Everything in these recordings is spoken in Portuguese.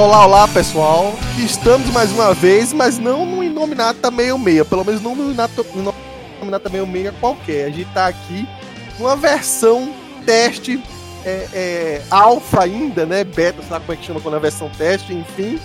Olá, olá pessoal. Estamos mais uma vez, mas não no Inominata meio meia, pelo menos não no Inominata, meio meia qualquer. A gente tá aqui numa versão teste é, é, alfa ainda, né? Beta, sabe como é que chama quando é versão teste, enfim.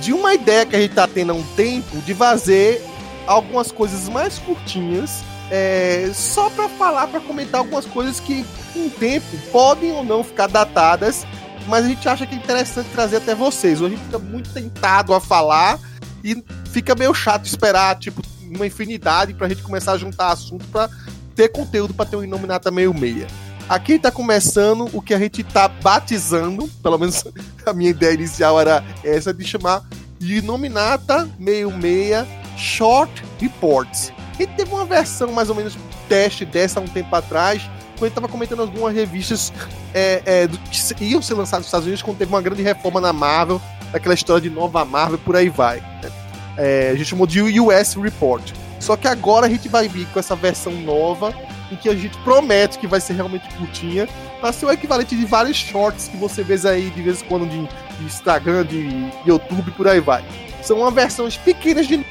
De uma ideia que a gente tá tendo há um tempo de fazer algumas coisas mais curtinhas, é, só para falar, para comentar algumas coisas que, com o tempo, podem ou não ficar datadas, mas a gente acha que é interessante trazer até vocês. Hoje a gente fica muito tentado a falar e fica meio chato esperar, tipo, uma infinidade pra gente começar a juntar assunto para ter conteúdo para ter um Inominata meio meia. Aqui tá começando o que a gente tá batizando, pelo menos a minha ideia inicial era essa de chamar Inominata meio meia Short Reports. A gente teve uma versão mais ou menos teste dessa um tempo atrás, quando ele tava comentando algumas revistas é, é, que iam ser lançadas nos Estados Unidos quando teve uma grande reforma na Marvel, aquela história de nova Marvel, por aí vai. Né? É, a gente chamou de US Report. Só que agora a gente vai vir com essa versão nova, em que a gente promete que vai ser realmente curtinha, para ser o equivalente de vários shorts que você vê aí de vez em quando de, de Instagram, de YouTube, por aí vai. São uma versões pequenas de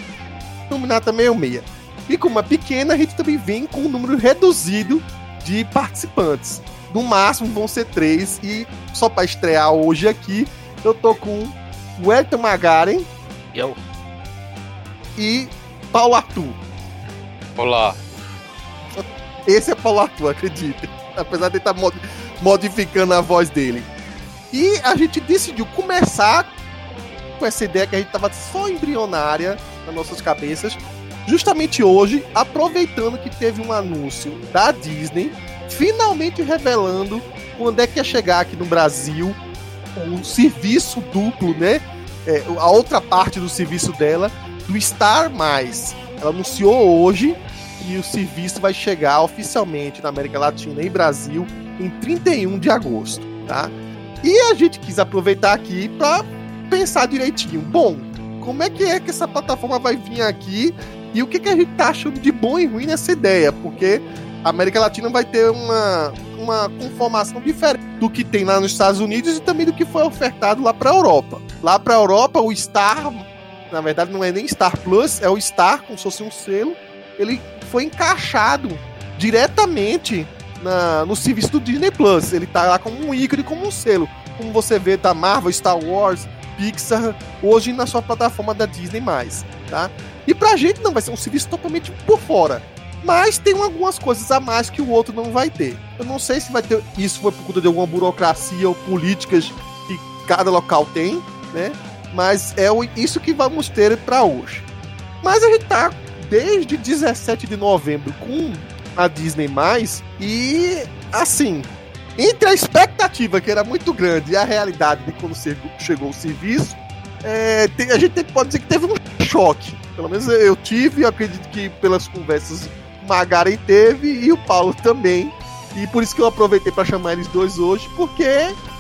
Nominata 66. E como é pequena, a gente também vem com um número reduzido de participantes. No máximo vão ser três. E só para estrear hoje aqui, eu tô com o Elton Magaren. Eu. E Paulo Arthur. Olá. Esse é Paulo Arthur, acredite. Apesar de estar mod modificando a voz dele. E a gente decidiu começar com essa ideia que a gente estava só embrionária nas nossas cabeças, justamente hoje, aproveitando que teve um anúncio da Disney, finalmente revelando quando é que ia chegar aqui no Brasil o serviço duplo, né? É, a outra parte do serviço dela, do Star Mais. Ela anunciou hoje que o serviço vai chegar oficialmente na América Latina e Brasil em 31 de agosto, tá? E a gente quis aproveitar aqui para pensar direitinho. Bom, como é que é que essa plataforma vai vir aqui e o que, que a gente tá achando de bom e ruim nessa ideia? Porque a América Latina vai ter uma, uma conformação diferente do que tem lá nos Estados Unidos e também do que foi ofertado lá para a Europa. Lá para a Europa, o Star, na verdade não é nem Star Plus, é o Star, como se fosse um selo, ele foi encaixado diretamente na, no serviço do Disney Plus. Ele tá lá como um ícone, como um selo. Como você vê da Marvel, Star Wars, Pixar hoje na sua plataforma da Disney+, tá? E pra gente não vai ser um serviço totalmente por fora. Mas tem algumas coisas a mais que o outro não vai ter. Eu não sei se vai ter isso foi por conta de alguma burocracia ou políticas que cada local tem, né? Mas é isso que vamos ter para hoje. Mas a gente tá desde 17 de novembro com a Disney+, e assim, entre a expectativa, que era muito grande, e a realidade de quando chegou o serviço, é, a gente pode dizer que teve um choque. Pelo menos eu tive, acredito que pelas conversas Magaren teve e o Paulo também. E por isso que eu aproveitei para chamar eles dois hoje, porque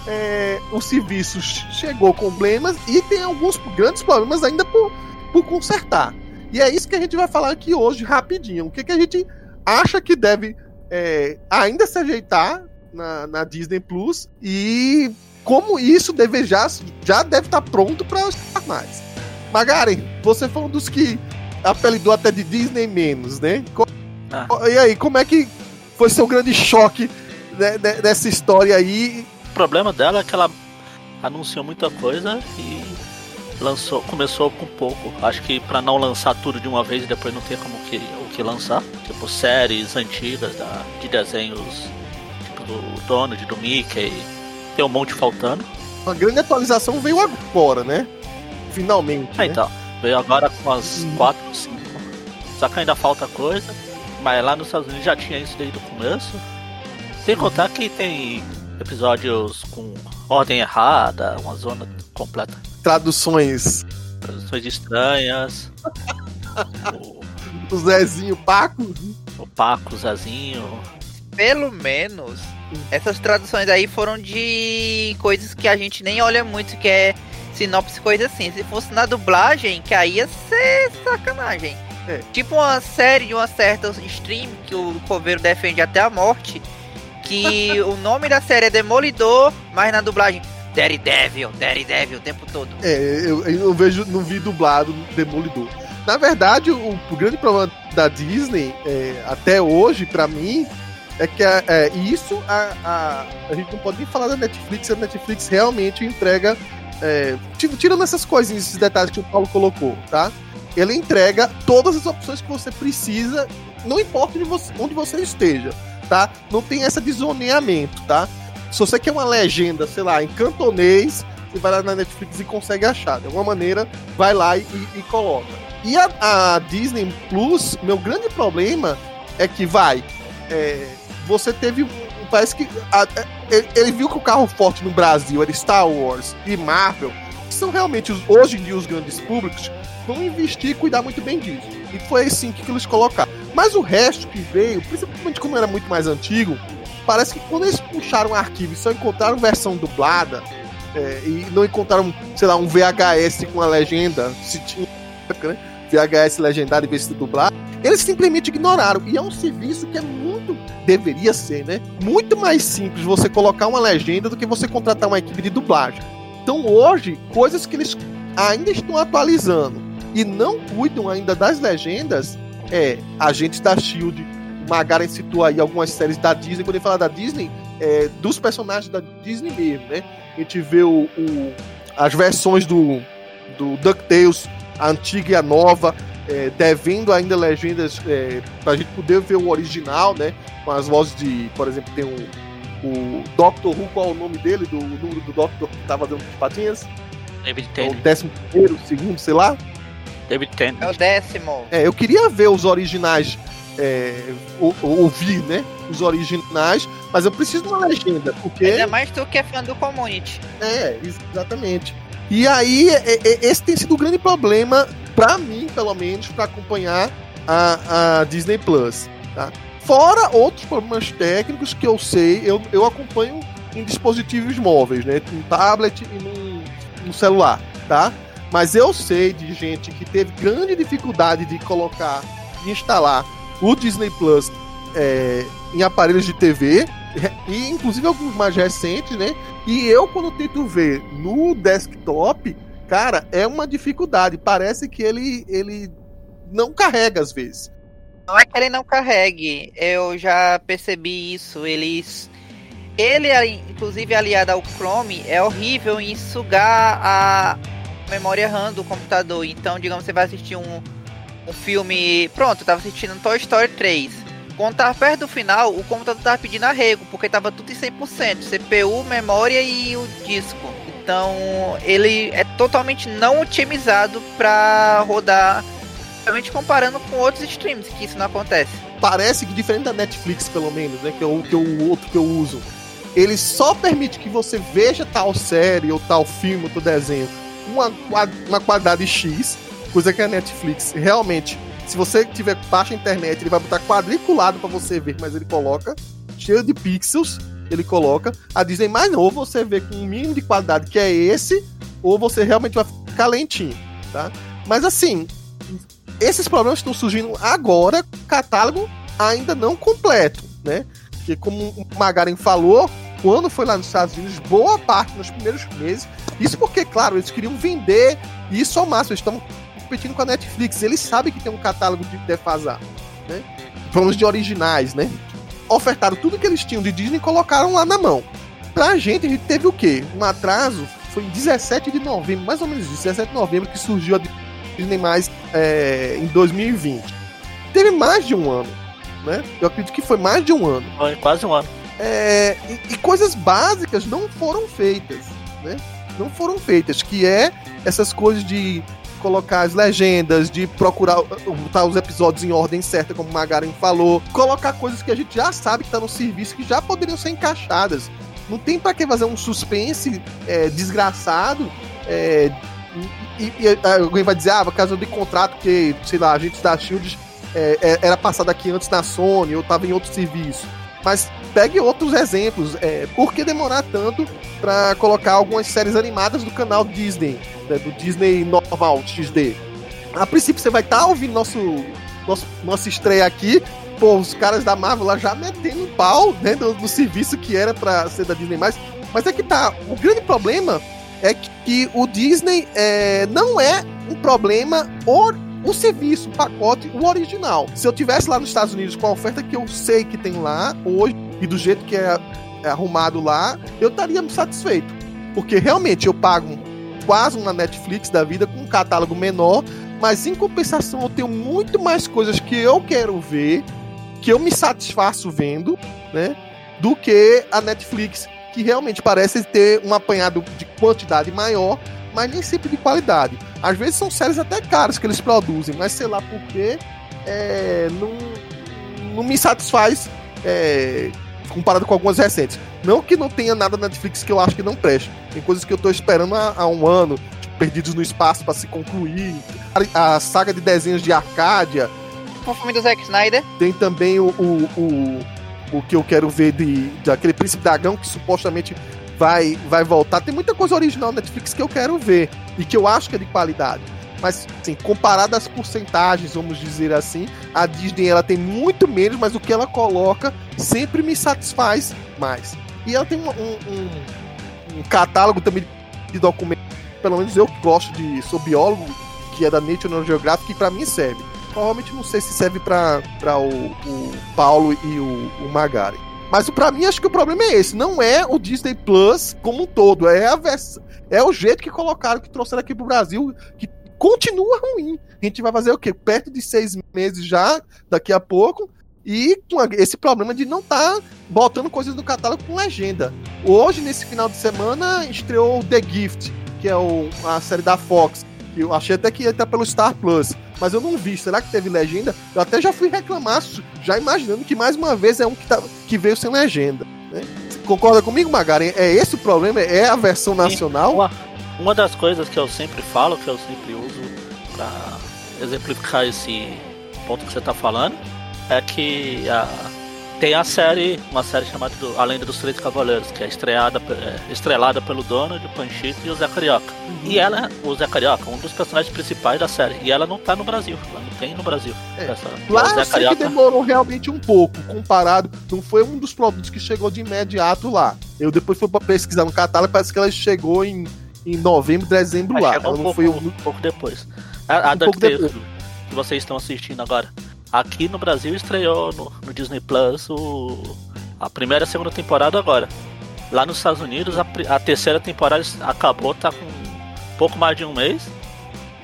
é, o serviço chegou com problemas e tem alguns grandes problemas ainda por, por consertar. E é isso que a gente vai falar aqui hoje, rapidinho. O que, que a gente acha que deve é, ainda se ajeitar na, na Disney Plus e como isso deve já, já deve estar tá pronto para estar mais. Magaren, você foi um dos que apelidou até de Disney menos, né? Ah. E aí, como é que foi seu grande choque né, dessa história aí? O problema dela é que ela anunciou muita coisa e lançou, começou com pouco. Acho que para não lançar tudo de uma vez e depois não ter como que, o que lançar, tipo séries antigas da, de desenhos do Donald, do Mickey. Tem um monte faltando. A grande atualização veio agora, né? Finalmente. Ah, né? então. Veio agora com as 4 ou 5. Só que ainda falta coisa. Mas lá nos Estados Unidos já tinha isso desde o começo. Sem contar que tem episódios com ordem errada, uma zona completa. Traduções. Traduções estranhas. o... o Zezinho Paco. O Paco, o Zezinho pelo menos essas traduções aí foram de coisas que a gente nem olha muito, que é sinopse, coisa assim. Se fosse na dublagem, que aí ia ser sacanagem. É. Tipo uma série de uma certa stream que o Coveiro defende até a morte. Que o nome da série é Demolidor, mas na dublagem Daredevil, Daredevil o tempo todo. É, eu, eu vejo, não vi dublado Demolidor. Na verdade, o, o grande problema da Disney, é, até hoje, para mim, é que a, é, isso a, a, a gente não pode nem falar da Netflix, a Netflix realmente entrega. É, tirando essas coisinhas, esses detalhes que o Paulo colocou, tá? Ele entrega todas as opções que você precisa, não importa onde você, onde você esteja, tá? Não tem essa desoneamento, tá? Se você quer uma legenda, sei lá, em cantonês, você vai lá na Netflix e consegue achar. De alguma maneira, vai lá e, e coloca. E a, a, Disney Plus, meu grande problema é que vai. É, você teve. Parece que. A, é, ele viu que o carro forte no Brasil era Star Wars e Marvel, que são realmente os, hoje em dia os grandes públicos, vão investir e cuidar muito bem disso. E foi assim que eles colocaram. Mas o resto que veio, principalmente como era muito mais antigo, parece que quando eles puxaram o arquivo e só encontraram versão dublada, é, e não encontraram, sei lá, um VHS com a legenda, se tinha, né? VHS legendado em vez de dublar, eles simplesmente ignoraram. E é um serviço que é muito, deveria ser, né? Muito mais simples você colocar uma legenda do que você contratar uma equipe de dublagem. Então hoje, coisas que eles ainda estão atualizando e não cuidam ainda das legendas, é Agentes da Shield, Magaren citou aí algumas séries da Disney. Quando ele fala da Disney, é, dos personagens da Disney mesmo, né? A gente vê o, o as versões do, do DuckTales, a antiga e a nova, é, devendo ainda legendas é, pra gente poder ver o original, né? Com as vozes de, por exemplo, tem um, o Doctor Who, qual é o nome dele? Do número do Doctor que tava dando patinhas? David Tennant. É o décimo primeiro, segundo, sei lá. David Tennant. É o décimo. É, eu queria ver os originais é, ouvir, né? Os originais, mas eu preciso de uma legenda, porque. Ainda mais tu que é fã do community. É, exatamente. E aí, é, é, esse tem sido o grande problema, para mim, pelo menos, para acompanhar a, a Disney Plus. Tá? Fora outros problemas técnicos que eu sei, eu, eu acompanho em dispositivos móveis, né? Um tablet e num, num celular, tá? Mas eu sei de gente que teve grande dificuldade de colocar, de instalar o Disney Plus é, em aparelhos de TV, e inclusive alguns mais recentes, né? E eu, quando tento ver no desktop, cara, é uma dificuldade. Parece que ele, ele não carrega às vezes. Não é que ele não carregue, eu já percebi isso. Eles. Ele, inclusive aliado ao Chrome, é horrível em sugar a memória RAM do computador. Então, digamos, você vai assistir um, um filme. Pronto, eu tava assistindo Toy Story 3. Quando tava perto do final, o computador tava pedindo arrego, porque tava tudo em 100%, CPU, memória e o disco. Então, ele é totalmente não otimizado para rodar, realmente comparando com outros streams, que isso não acontece. Parece que diferente da Netflix, pelo menos, né, que é o, que outro que eu uso, ele só permite que você veja tal série ou tal filme ou tal desenho uma, uma qualidade X Coisa que a Netflix realmente, se você tiver baixa internet, ele vai botar quadriculado para você ver, mas ele coloca cheio de pixels, ele coloca. A Disney mais novo você vê com um mínimo de qualidade que é esse, ou você realmente vai ficar lentinho, tá? Mas assim, esses problemas estão surgindo agora, catálogo ainda não completo, né? Porque como o Magaren falou, quando foi lá nos Estados Unidos, boa parte nos primeiros meses, isso porque, claro, eles queriam vender isso ao máximo, eles estão competindo com a Netflix. Eles sabem que tem um catálogo de defasado, né? Vamos de originais, né? Ofertaram tudo que eles tinham de Disney e colocaram lá na mão. Pra gente, a gente teve o quê? Um atraso. Foi em 17 de novembro, mais ou menos 17 de novembro, que surgiu a Disney mais é, em 2020. Teve mais de um ano, né? Eu acredito que foi mais de um ano. Foi quase um ano. É, e, e coisas básicas não foram feitas, né? Não foram feitas, que é essas coisas de colocar as legendas, de procurar botar os episódios em ordem certa, como o Magaren falou, colocar coisas que a gente já sabe que tá no serviço que já poderiam ser encaixadas. Não tem para que fazer um suspense é, desgraçado. É, e, e, alguém vai dizer, ah, por causa de contrato que, sei lá, a gente da Shield é, é, era passado aqui antes na Sony ou tava em outro serviço. Mas pegue outros exemplos. É, por que demorar tanto para colocar algumas séries animadas do canal Disney? Né, do Disney normal, XD. A princípio você vai estar tá ouvindo nosso, nosso, nossa estreia aqui, pô, os caras da Marvel lá já metendo um pau, né, do, do serviço que era pra ser da Disney+. Mas é que tá, o grande problema é que o Disney é, não é um problema o, o serviço, o pacote, o original. Se eu tivesse lá nos Estados Unidos com a oferta que eu sei que tem lá hoje e do jeito que é, é arrumado lá, eu estaria satisfeito. Porque realmente eu pago quase uma Netflix da vida com um catálogo menor, mas em compensação eu tenho muito mais coisas que eu quero ver, que eu me satisfaço vendo, né? Do que a Netflix, que realmente parece ter um apanhado de quantidade maior, mas nem sempre de qualidade. Às vezes são séries até caras que eles produzem, mas sei lá porque é, não, não me satisfaz é, comparado com algumas recentes. Não que não tenha nada na Netflix que eu acho que não preste. Tem coisas que eu tô esperando há, há um ano, tipo, Perdidos no Espaço para se concluir. A, a, saga de desenhos de Arcádia. O filme do Zack Snyder. Tem também o, o, o, o que eu quero ver de, de aquele Príncipe Dragão que supostamente vai, vai voltar. Tem muita coisa original na Netflix que eu quero ver e que eu acho que é de qualidade. Mas, assim, comparado às porcentagens, vamos dizer assim, a Disney ela tem muito menos, mas o que ela coloca sempre me satisfaz mais. E ela tem um, um, um catálogo também de documentos, pelo menos eu que gosto de, sou biólogo, que é da National Geographic, que para mim serve. Provavelmente não sei se serve para o, o Paulo e o, o Magari. Mas para mim acho que o problema é esse, não é o Disney Plus como um todo, é a versão, é o jeito que colocaram, que trouxeram aqui pro Brasil, que continua ruim. A gente vai fazer o quê? Perto de seis meses já, daqui a pouco, e com esse problema de não estar tá botando coisas no catálogo com legenda. Hoje, nesse final de semana, estreou The Gift, que é o, a série da Fox. Eu achei até que ia estar pelo Star Plus, mas eu não vi. Será que teve legenda? Eu até já fui reclamar, já imaginando que mais uma vez é um que, tá, que veio sem legenda. Né? Concorda comigo, Magaren? É esse o problema? É a versão nacional? Uma das coisas que eu sempre falo, que eu sempre uso para exemplificar esse ponto que você está falando, é que a, tem a série, uma série chamada do, A Lenda dos Três Cavaleiros, que é estreada, é, estrelada pelo Donald, o Panchito e o Zé Carioca. Uhum. E ela, o Zé Carioca, um dos personagens principais da série. E ela não tá no Brasil, ela não tem no Brasil. É. Essa, Lá eu sei que demorou realmente um pouco, comparado, não foi um dos produtos que chegou de imediato lá. Eu depois fui pesquisar no catálogo, parece que ela chegou em em novembro, dezembro Mas lá. Ela um pouco, foi um... pouco depois. A, a um pouco depois. que vocês estão assistindo agora. Aqui no Brasil estreou no, no Disney Plus o, a primeira e a segunda temporada agora. Lá nos Estados Unidos a, a, terceira temporada acabou, tá com pouco mais de um mês.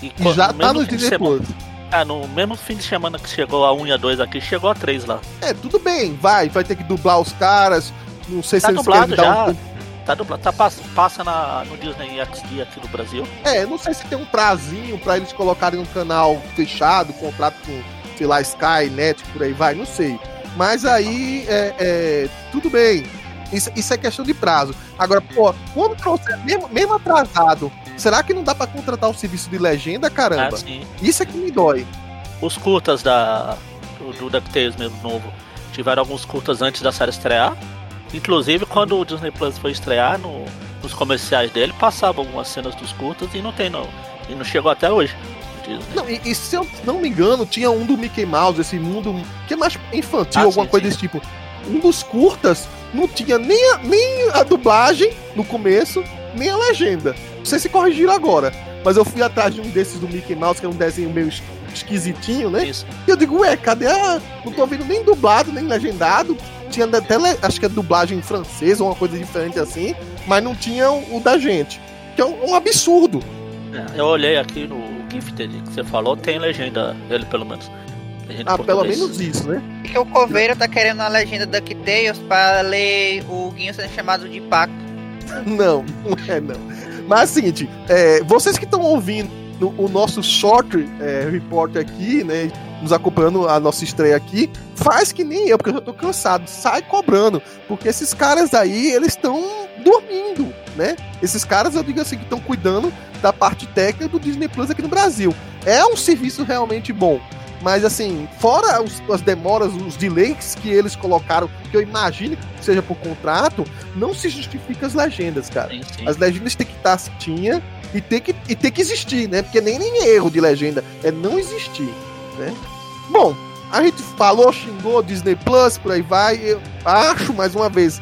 E, e já no tá no Disney semana, Plus. É, no mesmo fim de semana que chegou a 1 e a 2 aqui, chegou a 3 lá. É, tudo bem, vai, vai ter que dublar os caras. Não sei tá se eles querem dar um Tá, dupla, tá passa na, no Disney XD aqui no Brasil. É, não sei se tem um prazinho pra eles colocarem um canal fechado, contrato com, sei lá, Sky, Net, por aí vai, não sei. Mas aí, é, é tudo bem. Isso, isso, é questão de prazo. Agora, pô, quando trouxer, mesmo, mesmo atrasado, será que não dá para contratar o serviço de legenda, caramba? Ah, isso é que me dói. Os curtas da, do, do DuckTales mesmo novo tiveram alguns curtas antes da série estrear. Inclusive, quando o Disney Plus foi estrear, no, nos comerciais dele, passava algumas cenas dos curtas e não tem, não. E não chegou até hoje. Não, e, e, se eu não me engano, tinha um do Mickey Mouse, esse mundo que é mais infantil, ah, alguma sim, coisa sim. desse tipo. Um dos curtas não tinha nem a, nem a dublagem no começo, nem a legenda. Não sei se corrigiram agora, mas eu fui atrás de um desses do Mickey Mouse, que é um desenho meio esquisitinho, né? Isso. E eu digo, ué, cadê a. Não tô vendo nem dublado, nem legendado tinha até, acho que é dublagem francesa ou uma coisa diferente assim, mas não tinha o, o da gente. Que é um, um absurdo. É, eu olhei aqui no Gifted que você falou, tem legenda ele pelo menos. Ah, pelo menos isso, né? Que o Coveiro tá querendo a legenda DuckTales pra ler o Guinho sendo chamado de Paco. Não, não é não. Mas é o seguinte, é, vocês que estão ouvindo o nosso short é, report aqui, né? nos acompanhando a nossa estreia aqui, faz que nem eu, porque eu já tô cansado, sai cobrando, porque esses caras aí, eles estão dormindo, né? Esses caras, eu digo assim, que estão cuidando da parte técnica do Disney Plus aqui no Brasil. É um serviço realmente bom. Mas assim, fora os, as demoras, os delays que eles colocaram, que eu imagino que seja por contrato, não se justifica as legendas, cara. Sim, sim. As legendas têm que estar tinha e tem que, e tem que existir, né? Porque nem, nem erro de legenda, é não existir né? Bom, a gente falou, xingou Disney Plus, por aí vai. Eu acho, mais uma vez,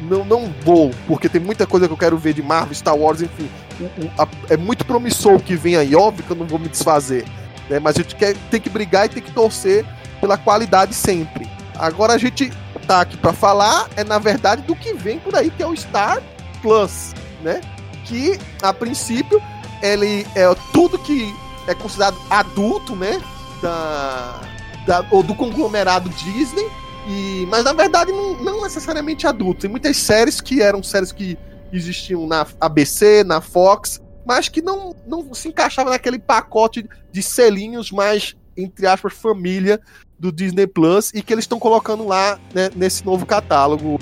não, não vou, porque tem muita coisa que eu quero ver de Marvel, Star Wars, enfim. O, o, a, é muito promissor o que vem aí, óbvio que eu não vou me desfazer. Né? Mas a gente quer, tem que brigar e tem que torcer pela qualidade sempre. Agora a gente tá aqui para falar, é na verdade do que vem por aí, que é o Star Plus, né? Que a princípio ele é tudo que é considerado adulto, né? Da, da, ou do conglomerado Disney e, mas na verdade não, não necessariamente adulto. Tem muitas séries que eram séries que existiam na ABC, na Fox, mas que não, não se encaixavam naquele pacote de selinhos mais, entre aspas, família do Disney Plus e que eles estão colocando lá né, nesse novo catálogo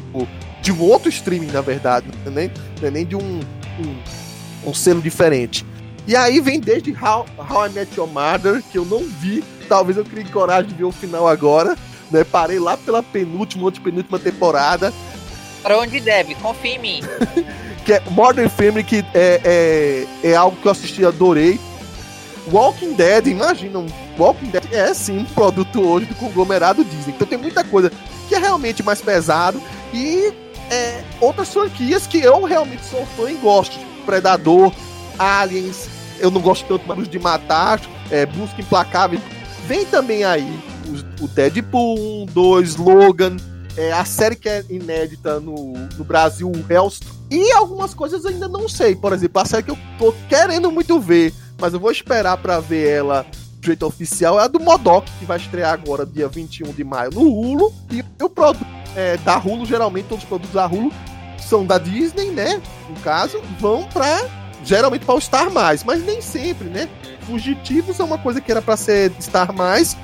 de um outro streaming, na verdade, é nem, não é nem de um, um, um selo diferente. E aí vem desde How, How I Met Your Mother, que eu não vi, talvez eu crie coragem de ver o final agora, né? Parei lá pela penúltima, penúltima temporada. Para onde deve, confia em mim. que é Modern Family, que é, é, é algo que eu assisti e adorei. Walking Dead, imagina, um Walking Dead é sim um produto hoje do conglomerado Disney. Então tem muita coisa que é realmente mais pesado e é, outras franquias que eu realmente sou fã e gosto. Predador, Aliens, eu não gosto tanto mais de matar, é, Busca Implacável. Vem também aí o, Deadpool 1, 2, Logan, é, a série que é inédita no, no Brasil, o Hellstrom. E algumas coisas ainda não sei. Por exemplo, a série que eu tô querendo muito ver, mas eu vou esperar para ver ela do jeito oficial, é a do Modok, que vai estrear agora, dia 21 de maio, no Hulu. E o produto é, da Hulu, geralmente todos os produtos da Hulu são da Disney, né? No caso, vão pra. Geralmente para o Star Mais, mas nem sempre, né? Fugitivos é uma coisa que era para ser Star Mais,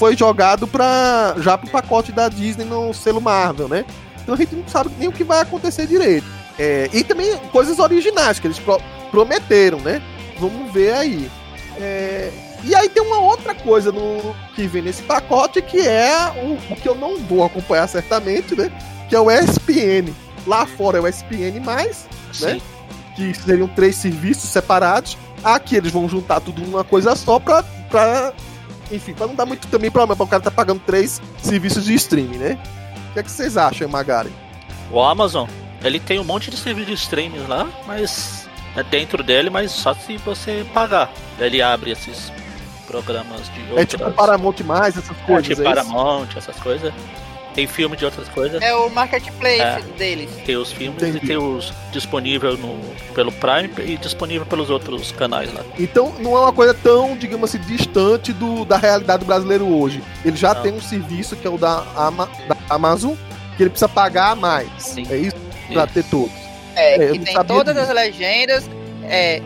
foi jogado para já pro pacote da Disney no selo Marvel, né? Então a gente não sabe nem o que vai acontecer direito. É, e também coisas originais que eles pro, prometeram, né? Vamos ver aí. É, e aí tem uma outra coisa no, que vem nesse pacote que é o, o, que eu não vou acompanhar certamente, né? Que é o ESPN. Lá fora é o ESPN, né? Que seriam três serviços separados. Aqui eles vão juntar tudo numa coisa só pra enfim, pra não dar muito também problema pra o cara tá pagando três serviços de streaming, né? O que é que vocês acham, Magari? O Amazon, ele tem um monte de serviços de streaming lá, mas é dentro dele, mas só se você pagar. Ele abre esses programas de outras... É tipo Paramount mais, essas coisas. É tipo é Paramount, essas coisas. Tem filme de outras coisas. É o marketplace é, deles. Tem os filmes Entendi. e tem os disponível no, pelo Prime e disponível pelos outros canais lá. Então não é uma coisa tão, digamos assim, distante do, da realidade do brasileiro hoje. Ele já não. tem um serviço que é o da, Ama, da Amazon, que ele precisa pagar mais. Sim. É isso? Pra ter todos. É, é que tem todas disso. as legendas. É,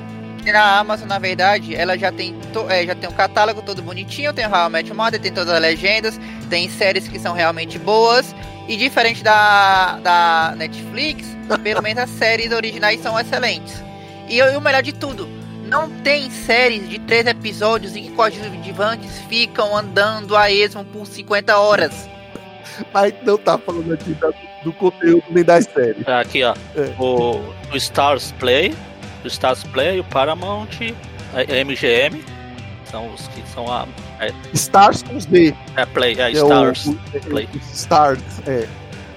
na Amazon, na verdade, ela já tem, to, é, já tem um catálogo todo bonitinho, tem I Met Mother, tem todas as legendas, tem séries que são realmente boas, e diferente da, da Netflix, pelo menos as séries originais são excelentes. E, e o melhor de tudo, não tem séries de três episódios em que coadjuvantes ficam andando a esmo por 50 horas. Mas não tá falando aqui do, do conteúdo nem das séries. Aqui, ó. É. O, o Stars Play do Stars Play, o Paramount, a MGM, são os que são a. É, Stars com os D. É, Play, é, é Stars. O, o, Play. Stars, é.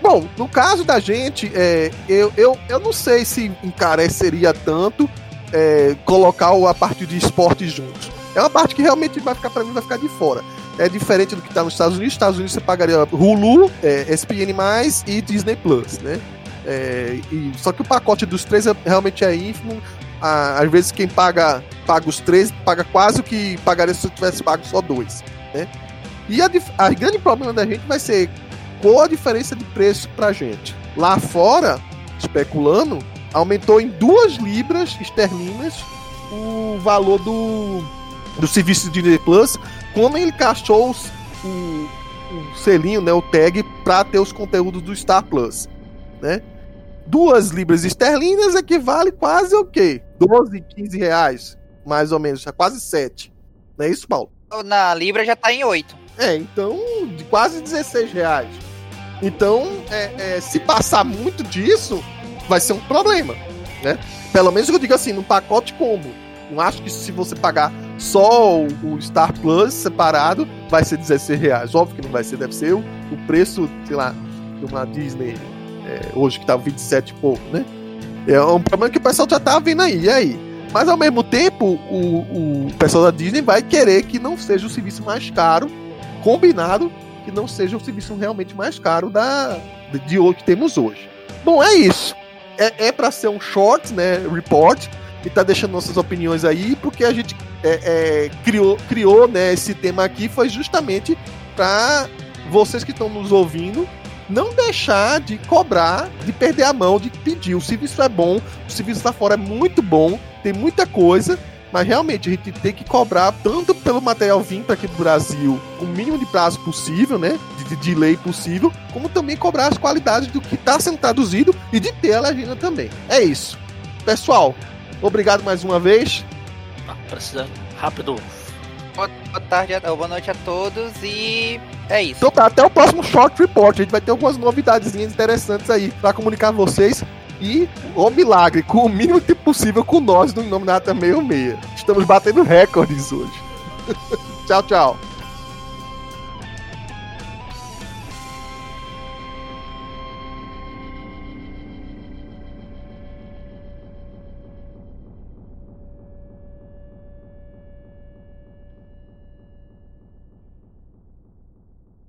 Bom, no caso da gente, é, eu, eu, eu não sei se encareceria tanto é, colocar a parte de esporte juntos. É uma parte que realmente vai ficar para mim vai ficar de fora. É diferente do que está nos Estados Unidos. Nos Estados Unidos você pagaria Hulu, é, ESPN+, e Disney Plus, né? É, e, só que o pacote dos três é, realmente é ínfimo. Ah, às vezes quem paga, paga os três paga quase o que pagaria se tivesse pago só dois. Né? E a, a grande problema da gente vai ser qual a diferença de preço pra gente. Lá fora, especulando, aumentou em duas libras esterlinas o valor do, do serviço de Disney Plus quando ele encaixou o, o selinho, né, o tag, para ter os conteúdos do Star Plus. Né? duas libras esterlinas equivale quase o quê? 12, 15 reais, mais ou menos, é quase 7. Não é isso, Paulo? Na libra já tá em 8. É, então, de quase 16 reais. Então, é, é, se passar muito disso, vai ser um problema, né? Pelo menos eu digo assim, no pacote combo. Não acho que se você pagar só o, o Star Plus separado, vai ser 16 reais. Óbvio que não vai ser, deve ser o, o preço, sei lá, de uma Disney É, hoje que tá 27 e pouco, né? É um problema que o pessoal já tá vendo aí, e aí? Mas ao mesmo tempo, o, o pessoal da Disney vai querer que não seja o serviço mais caro, combinado, que não seja o serviço realmente mais caro da, de hoje que temos hoje. Bom, é isso. É, é para ser um short, né? Report. E tá deixando nossas opiniões aí, porque a gente é, é, criou, criou né, esse tema aqui foi justamente para vocês que estão nos ouvindo não deixar de cobrar, de perder a mão, de pedir. O serviço é bom, o serviço lá fora é muito bom, tem muita coisa, mas realmente a gente tem que cobrar tanto pelo material vir para aqui do Brasil com o mínimo de prazo possível, né? De, de delay possível, como também cobrar as qualidades do que está sendo traduzido e de ter a legenda também. É isso. Pessoal, obrigado mais uma vez. Ah, precisa rápido. Boa, boa tarde, boa noite a todos e é isso. Então tá, até o próximo Short Report. A gente vai ter algumas novidades interessantes aí para comunicar vocês. E, o milagre, com o mínimo tempo possível com nós no Nominata 66. Estamos batendo recordes hoje. tchau, tchau.